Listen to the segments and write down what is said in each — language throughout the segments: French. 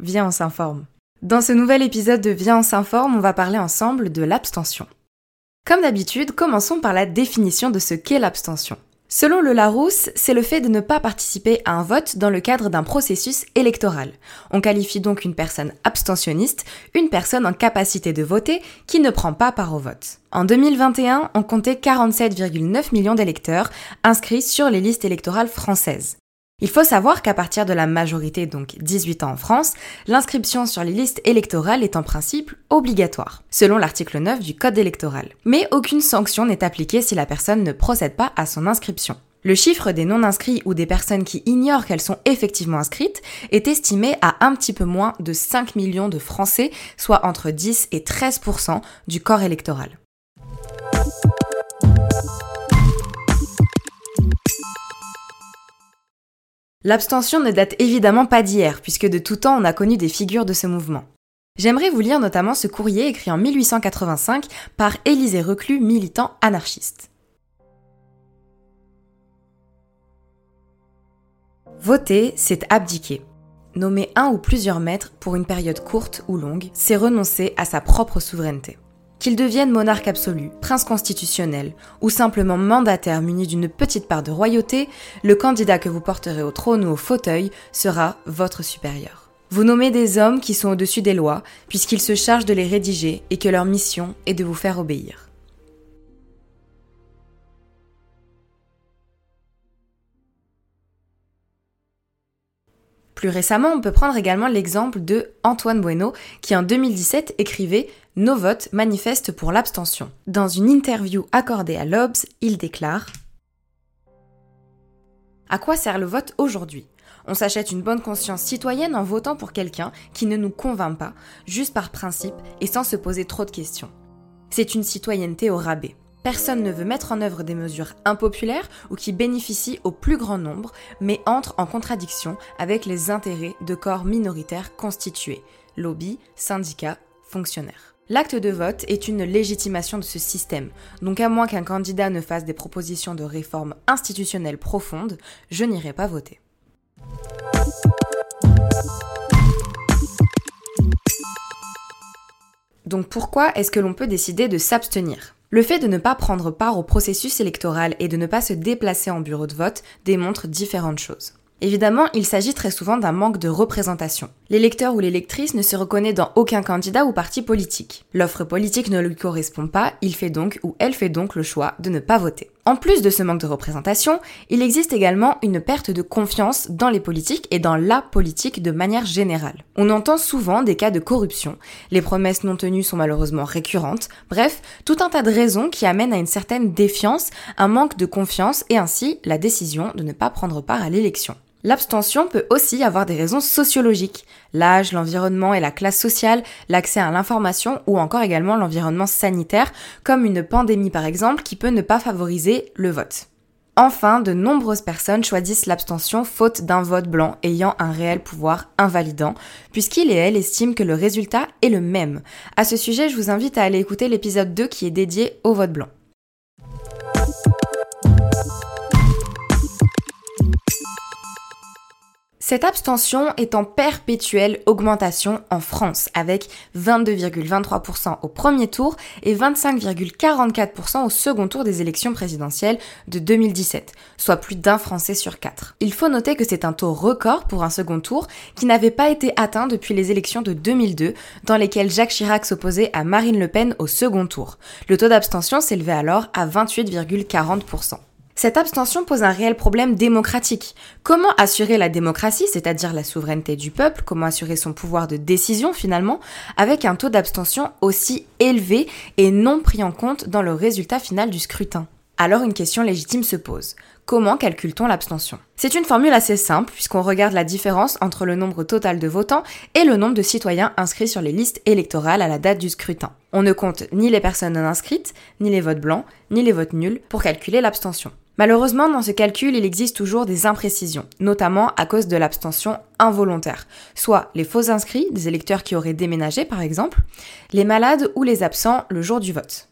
Viens, on s'informe. Dans ce nouvel épisode de Viens, on s'informe, on va parler ensemble de l'abstention. Comme d'habitude, commençons par la définition de ce qu'est l'abstention. Selon le Larousse, c'est le fait de ne pas participer à un vote dans le cadre d'un processus électoral. On qualifie donc une personne abstentionniste, une personne en capacité de voter qui ne prend pas part au vote. En 2021, on comptait 47,9 millions d'électeurs inscrits sur les listes électorales françaises. Il faut savoir qu'à partir de la majorité, donc 18 ans en France, l'inscription sur les listes électorales est en principe obligatoire, selon l'article 9 du Code électoral. Mais aucune sanction n'est appliquée si la personne ne procède pas à son inscription. Le chiffre des non-inscrits ou des personnes qui ignorent qu'elles sont effectivement inscrites est estimé à un petit peu moins de 5 millions de Français, soit entre 10 et 13% du corps électoral. L'abstention ne date évidemment pas d'hier, puisque de tout temps on a connu des figures de ce mouvement. J'aimerais vous lire notamment ce courrier écrit en 1885 par Élisée Reclus, militant anarchiste. Voter, c'est abdiquer. Nommer un ou plusieurs maîtres pour une période courte ou longue, c'est renoncer à sa propre souveraineté. Qu'il devienne monarque absolu, prince constitutionnel ou simplement mandataire muni d'une petite part de royauté, le candidat que vous porterez au trône ou au fauteuil sera votre supérieur. Vous nommez des hommes qui sont au-dessus des lois, puisqu'ils se chargent de les rédiger et que leur mission est de vous faire obéir. Plus récemment, on peut prendre également l'exemple de Antoine Bueno, qui en 2017 écrivait Nos votes manifestent pour l'abstention. Dans une interview accordée à l'Obs, il déclare À quoi sert le vote aujourd'hui? On s'achète une bonne conscience citoyenne en votant pour quelqu'un qui ne nous convainc pas, juste par principe et sans se poser trop de questions. C'est une citoyenneté au rabais. Personne ne veut mettre en œuvre des mesures impopulaires ou qui bénéficient au plus grand nombre, mais entre en contradiction avec les intérêts de corps minoritaires constitués, lobby, syndicats, fonctionnaires. L'acte de vote est une légitimation de ce système, donc à moins qu'un candidat ne fasse des propositions de réforme institutionnelle profondes, je n'irai pas voter. Donc pourquoi est-ce que l'on peut décider de s'abstenir? Le fait de ne pas prendre part au processus électoral et de ne pas se déplacer en bureau de vote démontre différentes choses. Évidemment, il s'agit très souvent d'un manque de représentation. L'électeur ou l'électrice ne se reconnaît dans aucun candidat ou parti politique. L'offre politique ne lui correspond pas, il fait donc ou elle fait donc le choix de ne pas voter. En plus de ce manque de représentation, il existe également une perte de confiance dans les politiques et dans la politique de manière générale. On entend souvent des cas de corruption, les promesses non tenues sont malheureusement récurrentes, bref, tout un tas de raisons qui amènent à une certaine défiance, un manque de confiance et ainsi la décision de ne pas prendre part à l'élection. L'abstention peut aussi avoir des raisons sociologiques, l'âge, l'environnement et la classe sociale, l'accès à l'information ou encore également l'environnement sanitaire, comme une pandémie par exemple qui peut ne pas favoriser le vote. Enfin, de nombreuses personnes choisissent l'abstention faute d'un vote blanc ayant un réel pouvoir invalidant, puisqu'il et elle estiment que le résultat est le même. À ce sujet, je vous invite à aller écouter l'épisode 2 qui est dédié au vote blanc. Cette abstention est en perpétuelle augmentation en France, avec 22,23% au premier tour et 25,44% au second tour des élections présidentielles de 2017, soit plus d'un Français sur quatre. Il faut noter que c'est un taux record pour un second tour qui n'avait pas été atteint depuis les élections de 2002, dans lesquelles Jacques Chirac s'opposait à Marine Le Pen au second tour. Le taux d'abstention s'élevait alors à 28,40%. Cette abstention pose un réel problème démocratique. Comment assurer la démocratie, c'est-à-dire la souveraineté du peuple, comment assurer son pouvoir de décision finalement, avec un taux d'abstention aussi élevé et non pris en compte dans le résultat final du scrutin? Alors une question légitime se pose. Comment calcule-t-on l'abstention? C'est une formule assez simple puisqu'on regarde la différence entre le nombre total de votants et le nombre de citoyens inscrits sur les listes électorales à la date du scrutin. On ne compte ni les personnes non inscrites, ni les votes blancs, ni les votes nuls pour calculer l'abstention. Malheureusement, dans ce calcul, il existe toujours des imprécisions, notamment à cause de l'abstention involontaire, soit les faux inscrits, des électeurs qui auraient déménagé par exemple, les malades ou les absents le jour du vote.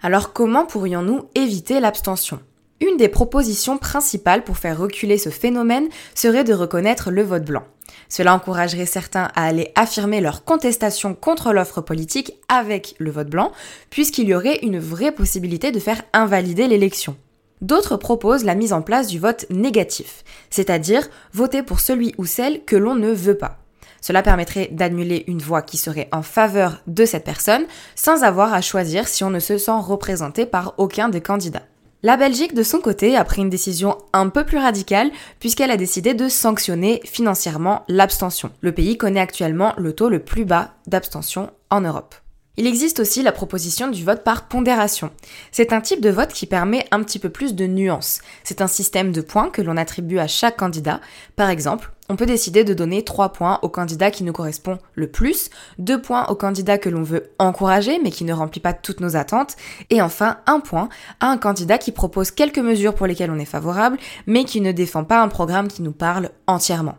Alors comment pourrions-nous éviter l'abstention? Une des propositions principales pour faire reculer ce phénomène serait de reconnaître le vote blanc. Cela encouragerait certains à aller affirmer leur contestation contre l'offre politique avec le vote blanc, puisqu'il y aurait une vraie possibilité de faire invalider l'élection. D'autres proposent la mise en place du vote négatif, c'est-à-dire voter pour celui ou celle que l'on ne veut pas. Cela permettrait d'annuler une voix qui serait en faveur de cette personne sans avoir à choisir si on ne se sent représenté par aucun des candidats. La Belgique, de son côté, a pris une décision un peu plus radicale puisqu'elle a décidé de sanctionner financièrement l'abstention. Le pays connaît actuellement le taux le plus bas d'abstention en Europe. Il existe aussi la proposition du vote par pondération. C'est un type de vote qui permet un petit peu plus de nuances. C'est un système de points que l'on attribue à chaque candidat. Par exemple, on peut décider de donner 3 points au candidat qui nous correspond le plus, 2 points au candidat que l'on veut encourager mais qui ne remplit pas toutes nos attentes, et enfin un point à un candidat qui propose quelques mesures pour lesquelles on est favorable mais qui ne défend pas un programme qui nous parle entièrement.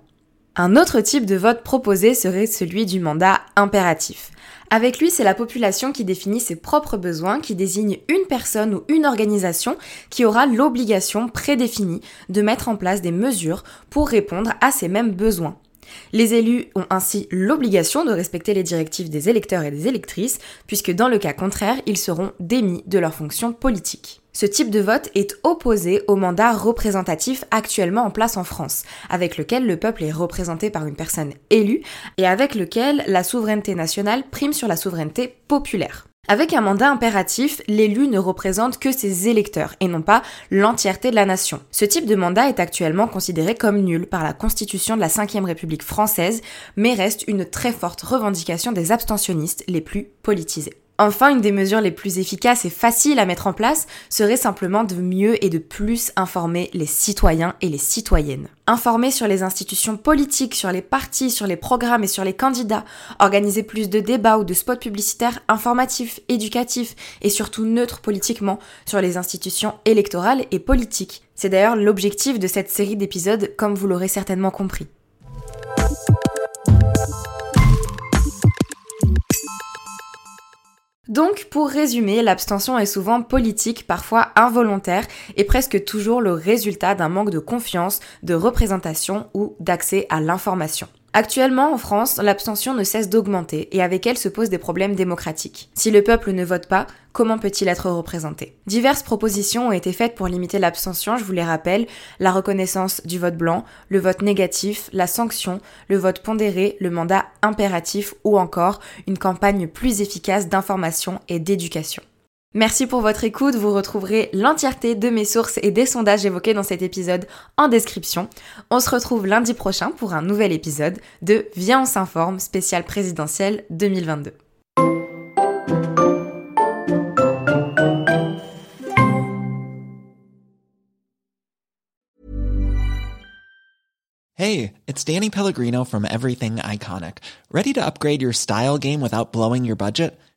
Un autre type de vote proposé serait celui du mandat impératif. Avec lui, c'est la population qui définit ses propres besoins, qui désigne une personne ou une organisation qui aura l'obligation prédéfinie de mettre en place des mesures pour répondre à ces mêmes besoins. Les élus ont ainsi l'obligation de respecter les directives des électeurs et des électrices, puisque dans le cas contraire, ils seront démis de leur fonction politique. Ce type de vote est opposé au mandat représentatif actuellement en place en France, avec lequel le peuple est représenté par une personne élue et avec lequel la souveraineté nationale prime sur la souveraineté populaire. Avec un mandat impératif, l'élu ne représente que ses électeurs et non pas l'entièreté de la nation. Ce type de mandat est actuellement considéré comme nul par la Constitution de la Ve République française, mais reste une très forte revendication des abstentionnistes les plus politisés. Enfin, une des mesures les plus efficaces et faciles à mettre en place serait simplement de mieux et de plus informer les citoyens et les citoyennes. Informer sur les institutions politiques, sur les partis, sur les programmes et sur les candidats, organiser plus de débats ou de spots publicitaires informatifs, éducatifs et surtout neutres politiquement sur les institutions électorales et politiques. C'est d'ailleurs l'objectif de cette série d'épisodes, comme vous l'aurez certainement compris. Donc, pour résumer, l'abstention est souvent politique, parfois involontaire, et presque toujours le résultat d'un manque de confiance, de représentation ou d'accès à l'information. Actuellement, en France, l'abstention ne cesse d'augmenter et avec elle se posent des problèmes démocratiques. Si le peuple ne vote pas, comment peut-il être représenté? Diverses propositions ont été faites pour limiter l'abstention, je vous les rappelle, la reconnaissance du vote blanc, le vote négatif, la sanction, le vote pondéré, le mandat impératif ou encore une campagne plus efficace d'information et d'éducation. Merci pour votre écoute, vous retrouverez l'entièreté de mes sources et des sondages évoqués dans cet épisode en description. On se retrouve lundi prochain pour un nouvel épisode de Viens on s'informe spécial présidentiel 2022. Hey, it's Danny Pellegrino from Everything Iconic. Ready to upgrade your style game without blowing your budget?